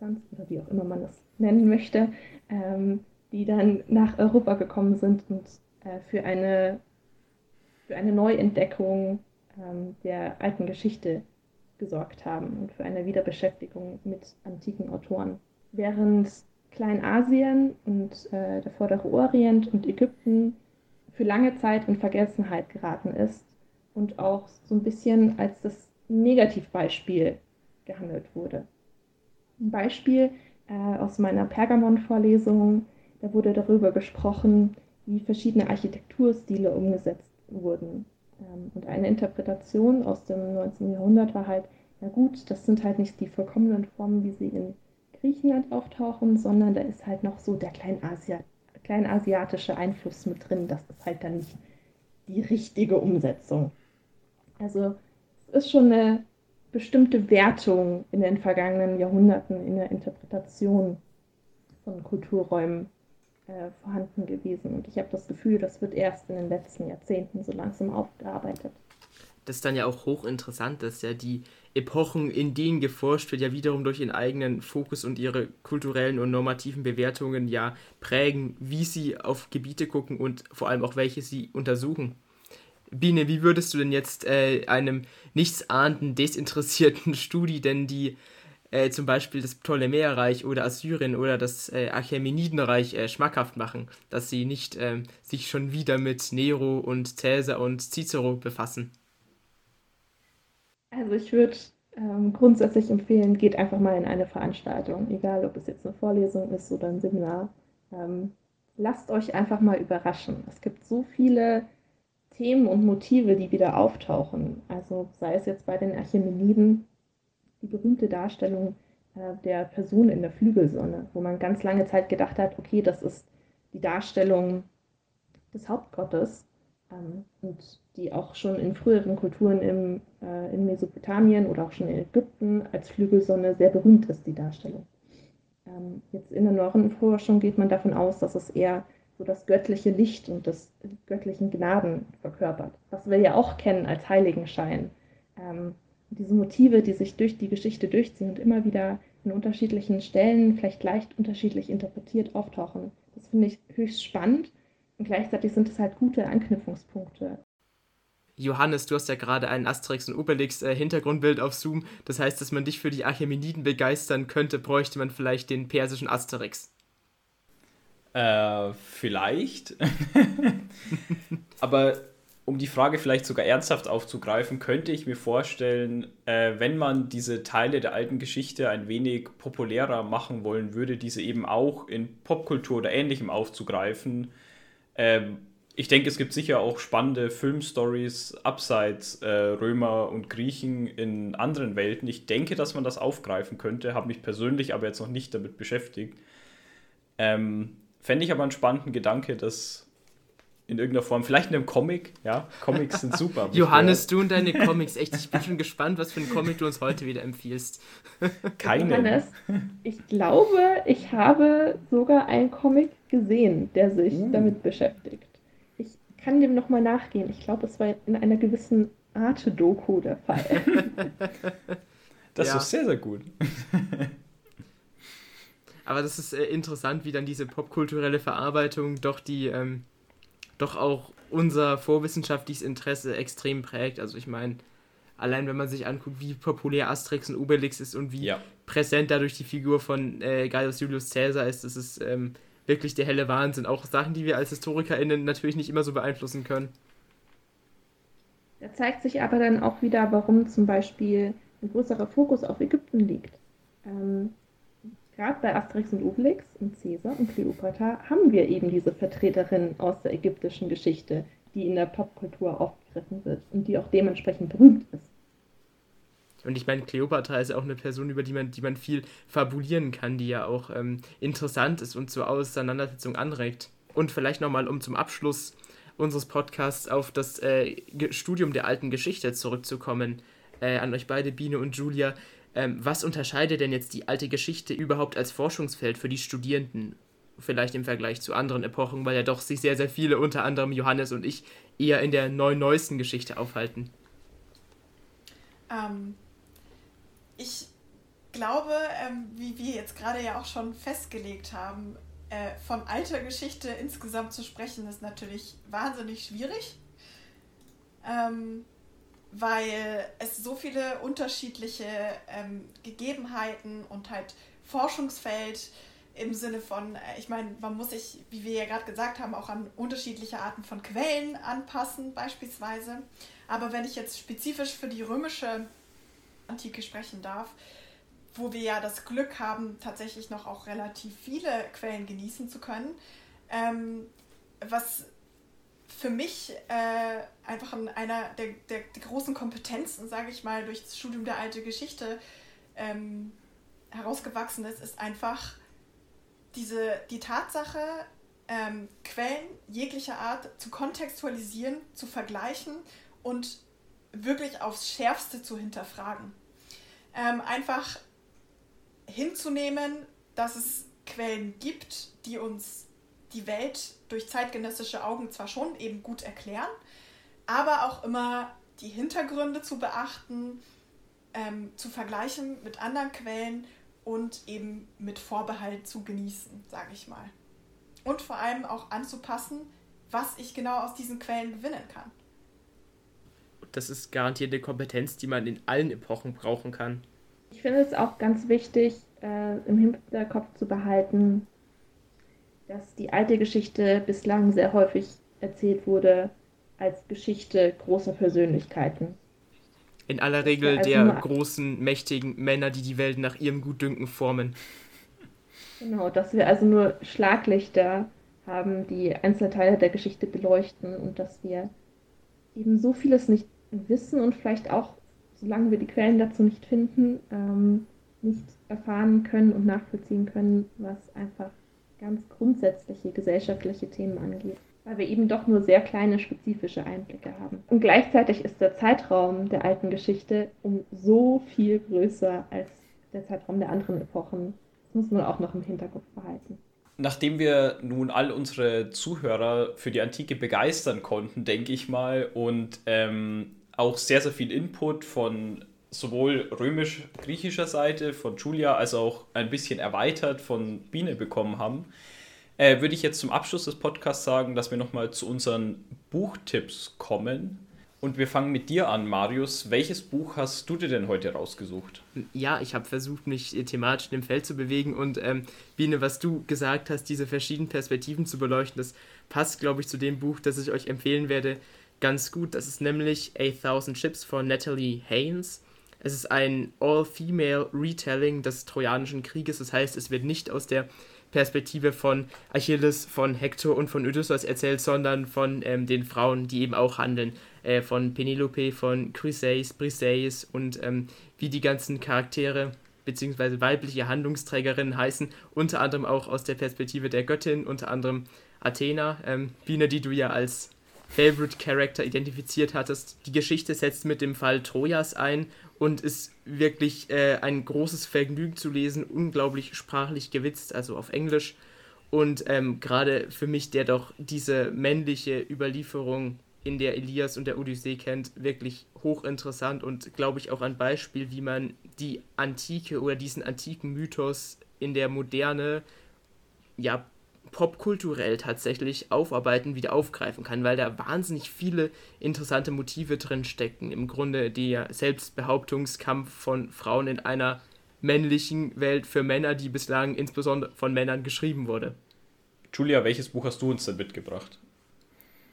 oder wie auch immer man das nennen möchte, ähm, die dann nach Europa gekommen sind und äh, für, eine, für eine Neuentdeckung ähm, der alten Geschichte gesorgt haben und für eine Wiederbeschäftigung mit antiken Autoren. Während Kleinasien und äh, der Vordere Orient und Ägypten für lange Zeit in Vergessenheit geraten ist und auch so ein bisschen als das Negativbeispiel gehandelt wurde. Ein Beispiel äh, aus meiner Pergamon-Vorlesung, da wurde darüber gesprochen, wie verschiedene Architekturstile umgesetzt wurden. Ähm, und eine Interpretation aus dem 19. Jahrhundert war halt, na gut, das sind halt nicht die vollkommenen Formen, wie sie in Griechenland auftauchen, sondern da ist halt noch so der Kleinasia kleinasiatische Einfluss mit drin. Das ist halt dann nicht die richtige Umsetzung. Also ist schon eine bestimmte Wertung in den vergangenen Jahrhunderten in der Interpretation von Kulturräumen äh, vorhanden gewesen. Und ich habe das Gefühl, das wird erst in den letzten Jahrzehnten so langsam aufgearbeitet. Das ist dann ja auch hochinteressant, dass ja die Epochen, in denen geforscht wird, ja wiederum durch ihren eigenen Fokus und ihre kulturellen und normativen Bewertungen ja prägen, wie sie auf Gebiete gucken und vor allem auch welche sie untersuchen. Biene, wie würdest du denn jetzt äh, einem nichtsahnenden, desinteressierten Studi denn die äh, zum Beispiel das Ptolemäerreich oder Assyrien oder das äh, Achämenidenreich äh, schmackhaft machen, dass sie nicht ähm, sich schon wieder mit Nero und Caesar und Cicero befassen? Also ich würde ähm, grundsätzlich empfehlen, geht einfach mal in eine Veranstaltung, egal ob es jetzt eine Vorlesung ist oder ein Seminar. Ähm, lasst euch einfach mal überraschen. Es gibt so viele Themen und Motive, die wieder auftauchen. Also sei es jetzt bei den Archimeniden die berühmte Darstellung äh, der Person in der Flügelsonne, wo man ganz lange Zeit gedacht hat, okay, das ist die Darstellung des Hauptgottes ähm, und die auch schon in früheren Kulturen im, äh, in Mesopotamien oder auch schon in Ägypten als Flügelsonne sehr berühmt ist, die Darstellung. Ähm, jetzt in der neueren Forschung geht man davon aus, dass es eher so das göttliche Licht und das göttlichen Gnaden verkörpert, was wir ja auch kennen als Heiligenschein. Ähm, diese Motive, die sich durch die Geschichte durchziehen und immer wieder in unterschiedlichen Stellen, vielleicht leicht unterschiedlich interpretiert auftauchen. Das finde ich höchst spannend und gleichzeitig sind es halt gute Anknüpfungspunkte. Johannes, du hast ja gerade ein Asterix und Obelix äh, Hintergrundbild auf Zoom. Das heißt, dass man dich für die Archimeniden begeistern könnte, bräuchte man vielleicht den persischen Asterix. Äh, vielleicht. Aber um die Frage vielleicht sogar ernsthaft aufzugreifen, könnte ich mir vorstellen, äh, wenn man diese Teile der alten Geschichte ein wenig populärer machen wollen würde, diese eben auch in Popkultur oder ähnlichem aufzugreifen. Ähm, ich denke, es gibt sicher auch spannende Filmstories abseits äh, Römer und Griechen in anderen Welten. Ich denke, dass man das aufgreifen könnte, habe mich persönlich aber jetzt noch nicht damit beschäftigt. Ähm, Fände ich aber einen spannenden Gedanke, das in irgendeiner Form, vielleicht in einem Comic, ja, Comics sind super. Johannes, du und deine Comics, echt, ich bin schon gespannt, was für ein Comic du uns heute wieder empfiehlst. Keine. Johannes, ich glaube, ich habe sogar einen Comic gesehen, der sich uh. damit beschäftigt. Ich kann dem nochmal nachgehen. Ich glaube, es war in einer gewissen Arte-Doku der Fall. das ja. ist sehr, sehr gut. Aber das ist äh, interessant, wie dann diese popkulturelle Verarbeitung doch die ähm, doch auch unser vorwissenschaftliches Interesse extrem prägt. Also ich meine, allein wenn man sich anguckt, wie populär Asterix und Obelix ist und wie ja. präsent dadurch die Figur von äh, Gaius Julius Caesar ist, das ist ähm, wirklich der helle Wahnsinn. Auch Sachen, die wir als HistorikerInnen natürlich nicht immer so beeinflussen können. Da zeigt sich aber dann auch wieder, warum zum Beispiel ein größerer Fokus auf Ägypten liegt. Ähm, Gerade bei Asterix und Obelix und Caesar und Kleopatra haben wir eben diese Vertreterin aus der ägyptischen Geschichte, die in der Popkultur aufgegriffen wird und die auch dementsprechend berühmt ist. Und ich meine, Kleopatra ist ja auch eine Person, über die man, die man viel fabulieren kann, die ja auch ähm, interessant ist und zur Auseinandersetzung anregt. Und vielleicht nochmal, um zum Abschluss unseres Podcasts auf das äh, Studium der alten Geschichte zurückzukommen, äh, an euch beide, Biene und Julia. Ähm, was unterscheidet denn jetzt die alte Geschichte überhaupt als Forschungsfeld für die Studierenden? Vielleicht im Vergleich zu anderen Epochen, weil ja doch sich sehr, sehr viele, unter anderem Johannes und ich, eher in der neu neuesten Geschichte aufhalten. Ähm, ich glaube, ähm, wie wir jetzt gerade ja auch schon festgelegt haben, äh, von alter Geschichte insgesamt zu sprechen, ist natürlich wahnsinnig schwierig. Ähm, weil es so viele unterschiedliche ähm, Gegebenheiten und halt Forschungsfeld im Sinne von, äh, ich meine, man muss sich, wie wir ja gerade gesagt haben, auch an unterschiedliche Arten von Quellen anpassen, beispielsweise. Aber wenn ich jetzt spezifisch für die römische Antike sprechen darf, wo wir ja das Glück haben, tatsächlich noch auch relativ viele Quellen genießen zu können, ähm, was für mich äh, einfach einer der, der, der, großen Kompetenzen, sage ich mal, durch das Studium der alten Geschichte ähm, herausgewachsen ist, ist einfach diese, die Tatsache, ähm, Quellen jeglicher Art zu kontextualisieren, zu vergleichen und wirklich aufs Schärfste zu hinterfragen. Ähm, einfach hinzunehmen, dass es Quellen gibt, die uns die Welt durch zeitgenössische Augen zwar schon eben gut erklären, aber auch immer die Hintergründe zu beachten, ähm, zu vergleichen mit anderen Quellen und eben mit Vorbehalt zu genießen, sage ich mal. Und vor allem auch anzupassen, was ich genau aus diesen Quellen gewinnen kann. Das ist garantiert eine Kompetenz, die man in allen Epochen brauchen kann. Ich finde es auch ganz wichtig, äh, im Hinterkopf zu behalten, dass die alte Geschichte bislang sehr häufig erzählt wurde als Geschichte großer Persönlichkeiten. In aller Regel also der großen, mächtigen Männer, die die Welt nach ihrem Gutdünken formen. Genau, dass wir also nur Schlaglichter haben, die Einzelteile der Geschichte beleuchten und dass wir eben so vieles nicht wissen und vielleicht auch, solange wir die Quellen dazu nicht finden, ähm, nicht erfahren können und nachvollziehen können, was einfach ganz grundsätzliche gesellschaftliche Themen angeht, weil wir eben doch nur sehr kleine spezifische Einblicke haben. Und gleichzeitig ist der Zeitraum der alten Geschichte um so viel größer als der Zeitraum der anderen Epochen. Das muss man auch noch im Hinterkopf behalten. Nachdem wir nun all unsere Zuhörer für die Antike begeistern konnten, denke ich mal, und ähm, auch sehr, sehr viel Input von sowohl römisch-griechischer Seite von Julia als auch ein bisschen erweitert von Biene bekommen haben, äh, würde ich jetzt zum Abschluss des Podcasts sagen, dass wir nochmal zu unseren Buchtipps kommen. Und wir fangen mit dir an, Marius. Welches Buch hast du dir denn heute rausgesucht? Ja, ich habe versucht, mich thematisch im Feld zu bewegen. Und ähm, Biene, was du gesagt hast, diese verschiedenen Perspektiven zu beleuchten, das passt, glaube ich, zu dem Buch, das ich euch empfehlen werde, ganz gut. Das ist nämlich A Thousand Ships von Natalie Haynes. Es ist ein All-Female Retelling des Trojanischen Krieges. Das heißt, es wird nicht aus der Perspektive von Achilles, von Hektor und von Odysseus erzählt, sondern von ähm, den Frauen, die eben auch handeln. Äh, von Penelope, von Chryseis, Briseis und ähm, wie die ganzen Charaktere bzw. weibliche Handlungsträgerinnen heißen, unter anderem auch aus der Perspektive der Göttin, unter anderem Athena, ähm, Biene, die du ja als Favorite Character identifiziert hattest. Die Geschichte setzt mit dem Fall Trojas ein und ist wirklich äh, ein großes Vergnügen zu lesen, unglaublich sprachlich gewitzt, also auf Englisch. Und ähm, gerade für mich, der doch diese männliche Überlieferung in der Elias und der Odyssee kennt, wirklich hochinteressant und glaube ich auch ein Beispiel, wie man die Antike oder diesen antiken Mythos in der Moderne ja popkulturell tatsächlich aufarbeiten, wieder aufgreifen kann, weil da wahnsinnig viele interessante Motive drin stecken. Im Grunde der Selbstbehauptungskampf von Frauen in einer männlichen Welt für Männer, die bislang insbesondere von Männern geschrieben wurde. Julia, welches Buch hast du uns denn mitgebracht?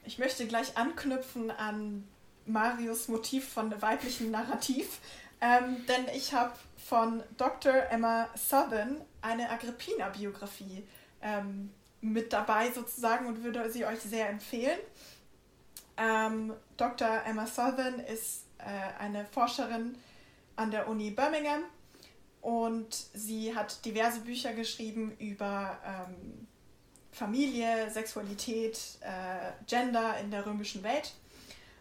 Ich möchte gleich anknüpfen an Marius Motiv von weiblichen Narrativ, ähm, denn ich habe von Dr. Emma Southern eine Agrippina-Biografie ähm, mit dabei sozusagen und würde sie euch sehr empfehlen. Ähm, Dr. Emma Southern ist äh, eine Forscherin an der Uni Birmingham und sie hat diverse Bücher geschrieben über ähm, Familie, Sexualität, äh, Gender in der römischen Welt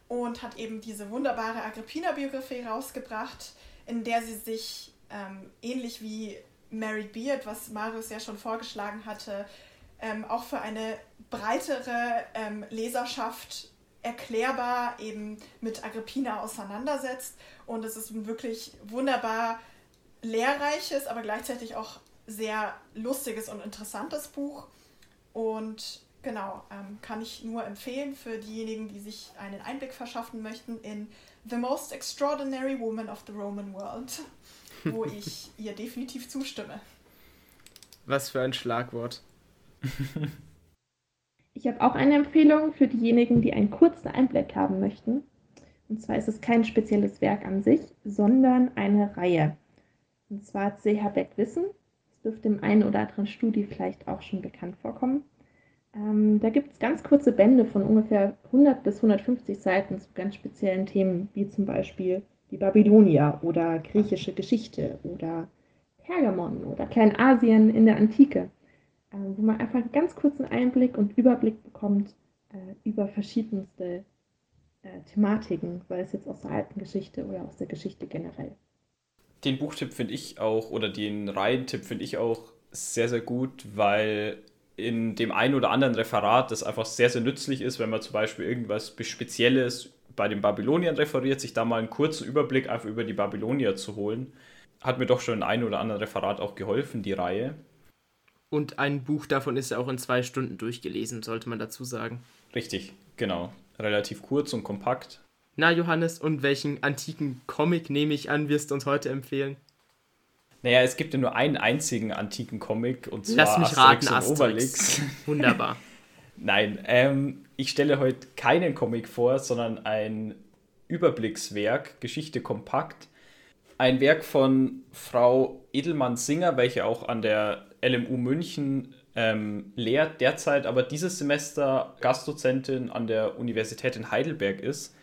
und hat eben diese wunderbare Agrippina-Biografie rausgebracht, in der sie sich ähm, ähnlich wie Mary Beard, was Marius ja schon vorgeschlagen hatte, ähm, auch für eine breitere ähm, Leserschaft erklärbar eben mit Agrippina auseinandersetzt. Und es ist ein wirklich wunderbar lehrreiches, aber gleichzeitig auch sehr lustiges und interessantes Buch. Und genau, ähm, kann ich nur empfehlen für diejenigen, die sich einen Einblick verschaffen möchten in The Most Extraordinary Woman of the Roman World, wo ich ihr definitiv zustimme. Was für ein Schlagwort. Ich habe auch eine Empfehlung für diejenigen, die einen kurzen Einblick haben möchten. Und zwar ist es kein spezielles Werk an sich, sondern eine Reihe. Und zwar C.H. Beck Wissen. Das dürfte im einen oder anderen Studie vielleicht auch schon bekannt vorkommen. Ähm, da gibt es ganz kurze Bände von ungefähr 100 bis 150 Seiten zu ganz speziellen Themen, wie zum Beispiel die Babylonier oder griechische Geschichte oder Pergamon oder Kleinasien in der Antike. Ähm, wo man einfach einen ganz kurzen Einblick und Überblick bekommt äh, über verschiedenste äh, Thematiken, sei es jetzt aus der alten Geschichte oder aus der Geschichte generell. Den Buchtipp finde ich auch, oder den Reihentipp finde ich auch sehr, sehr gut, weil in dem einen oder anderen Referat das einfach sehr, sehr nützlich ist, wenn man zum Beispiel irgendwas Spezielles bei den Babyloniern referiert, sich da mal einen kurzen Überblick einfach über die Babylonier zu holen. Hat mir doch schon in einem oder anderen Referat auch geholfen, die Reihe. Und ein Buch davon ist ja auch in zwei Stunden durchgelesen, sollte man dazu sagen. Richtig, genau. Relativ kurz und kompakt. Na, Johannes, und welchen antiken Comic nehme ich an, wirst du uns heute empfehlen? Naja, es gibt ja nur einen einzigen antiken Comic und zwar Lass mich Asterix raten, und Obelix. Wunderbar. Nein, ähm, ich stelle heute keinen Comic vor, sondern ein Überblickswerk, Geschichte kompakt. Ein Werk von Frau Edelmann-Singer, welche auch an der LMU München ähm, lehrt, derzeit aber dieses Semester Gastdozentin an der Universität in Heidelberg ist.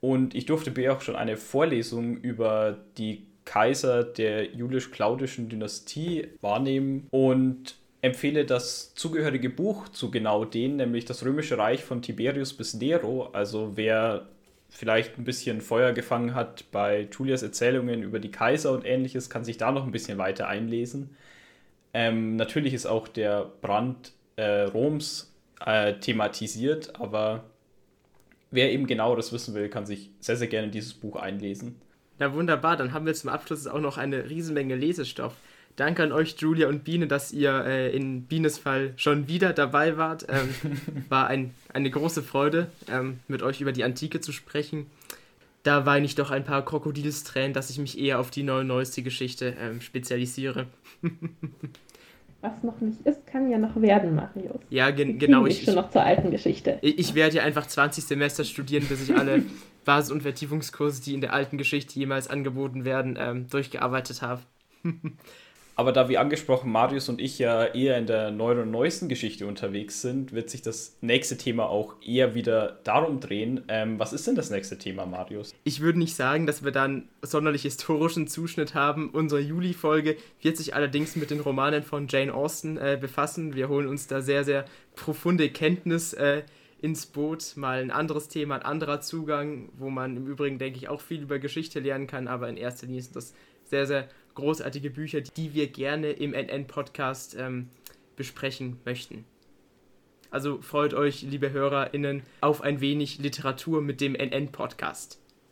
Und ich durfte bei auch schon eine Vorlesung über die Kaiser der julisch-claudischen Dynastie wahrnehmen und empfehle das zugehörige Buch zu genau denen, nämlich das Römische Reich von Tiberius bis Nero. Also wer vielleicht ein bisschen Feuer gefangen hat bei Julias Erzählungen über die Kaiser und ähnliches, kann sich da noch ein bisschen weiter einlesen. Ähm, natürlich ist auch der Brand äh, Roms äh, thematisiert, aber wer eben genau das wissen will, kann sich sehr, sehr gerne dieses Buch einlesen. Na wunderbar, dann haben wir zum Abschluss auch noch eine Riesenmenge Lesestoff. Danke an euch, Julia und Biene, dass ihr äh, in Bienes Fall schon wieder dabei wart. Ähm, war ein, eine große Freude, ähm, mit euch über die Antike zu sprechen. Da weine ich doch ein paar Krokodilstränen, dass ich mich eher auf die neue neueste Geschichte ähm, spezialisiere. was noch nicht ist, kann ja noch werden, Marius. Ja, gen genau. Ich schon noch zur alten Geschichte. Ich, ich werde ja einfach 20 Semester studieren, bis ich alle Basis- und Vertiefungskurse, die in der alten Geschichte jemals angeboten werden, ähm, durchgearbeitet habe. Aber da wie angesprochen Marius und ich ja eher in der neuen und neuesten Geschichte unterwegs sind, wird sich das nächste Thema auch eher wieder darum drehen. Ähm, was ist denn das nächste Thema, Marius? Ich würde nicht sagen, dass wir dann sonderlich historischen Zuschnitt haben. Unsere Juli-Folge wird sich allerdings mit den Romanen von Jane Austen äh, befassen. Wir holen uns da sehr, sehr profunde Kenntnis äh, ins Boot. Mal ein anderes Thema, ein anderer Zugang, wo man im Übrigen, denke ich, auch viel über Geschichte lernen kann. Aber in erster Linie sind das sehr, sehr großartige Bücher, die wir gerne im NN-Podcast ähm, besprechen möchten. Also freut euch, liebe HörerInnen, auf ein wenig Literatur mit dem NN-Podcast.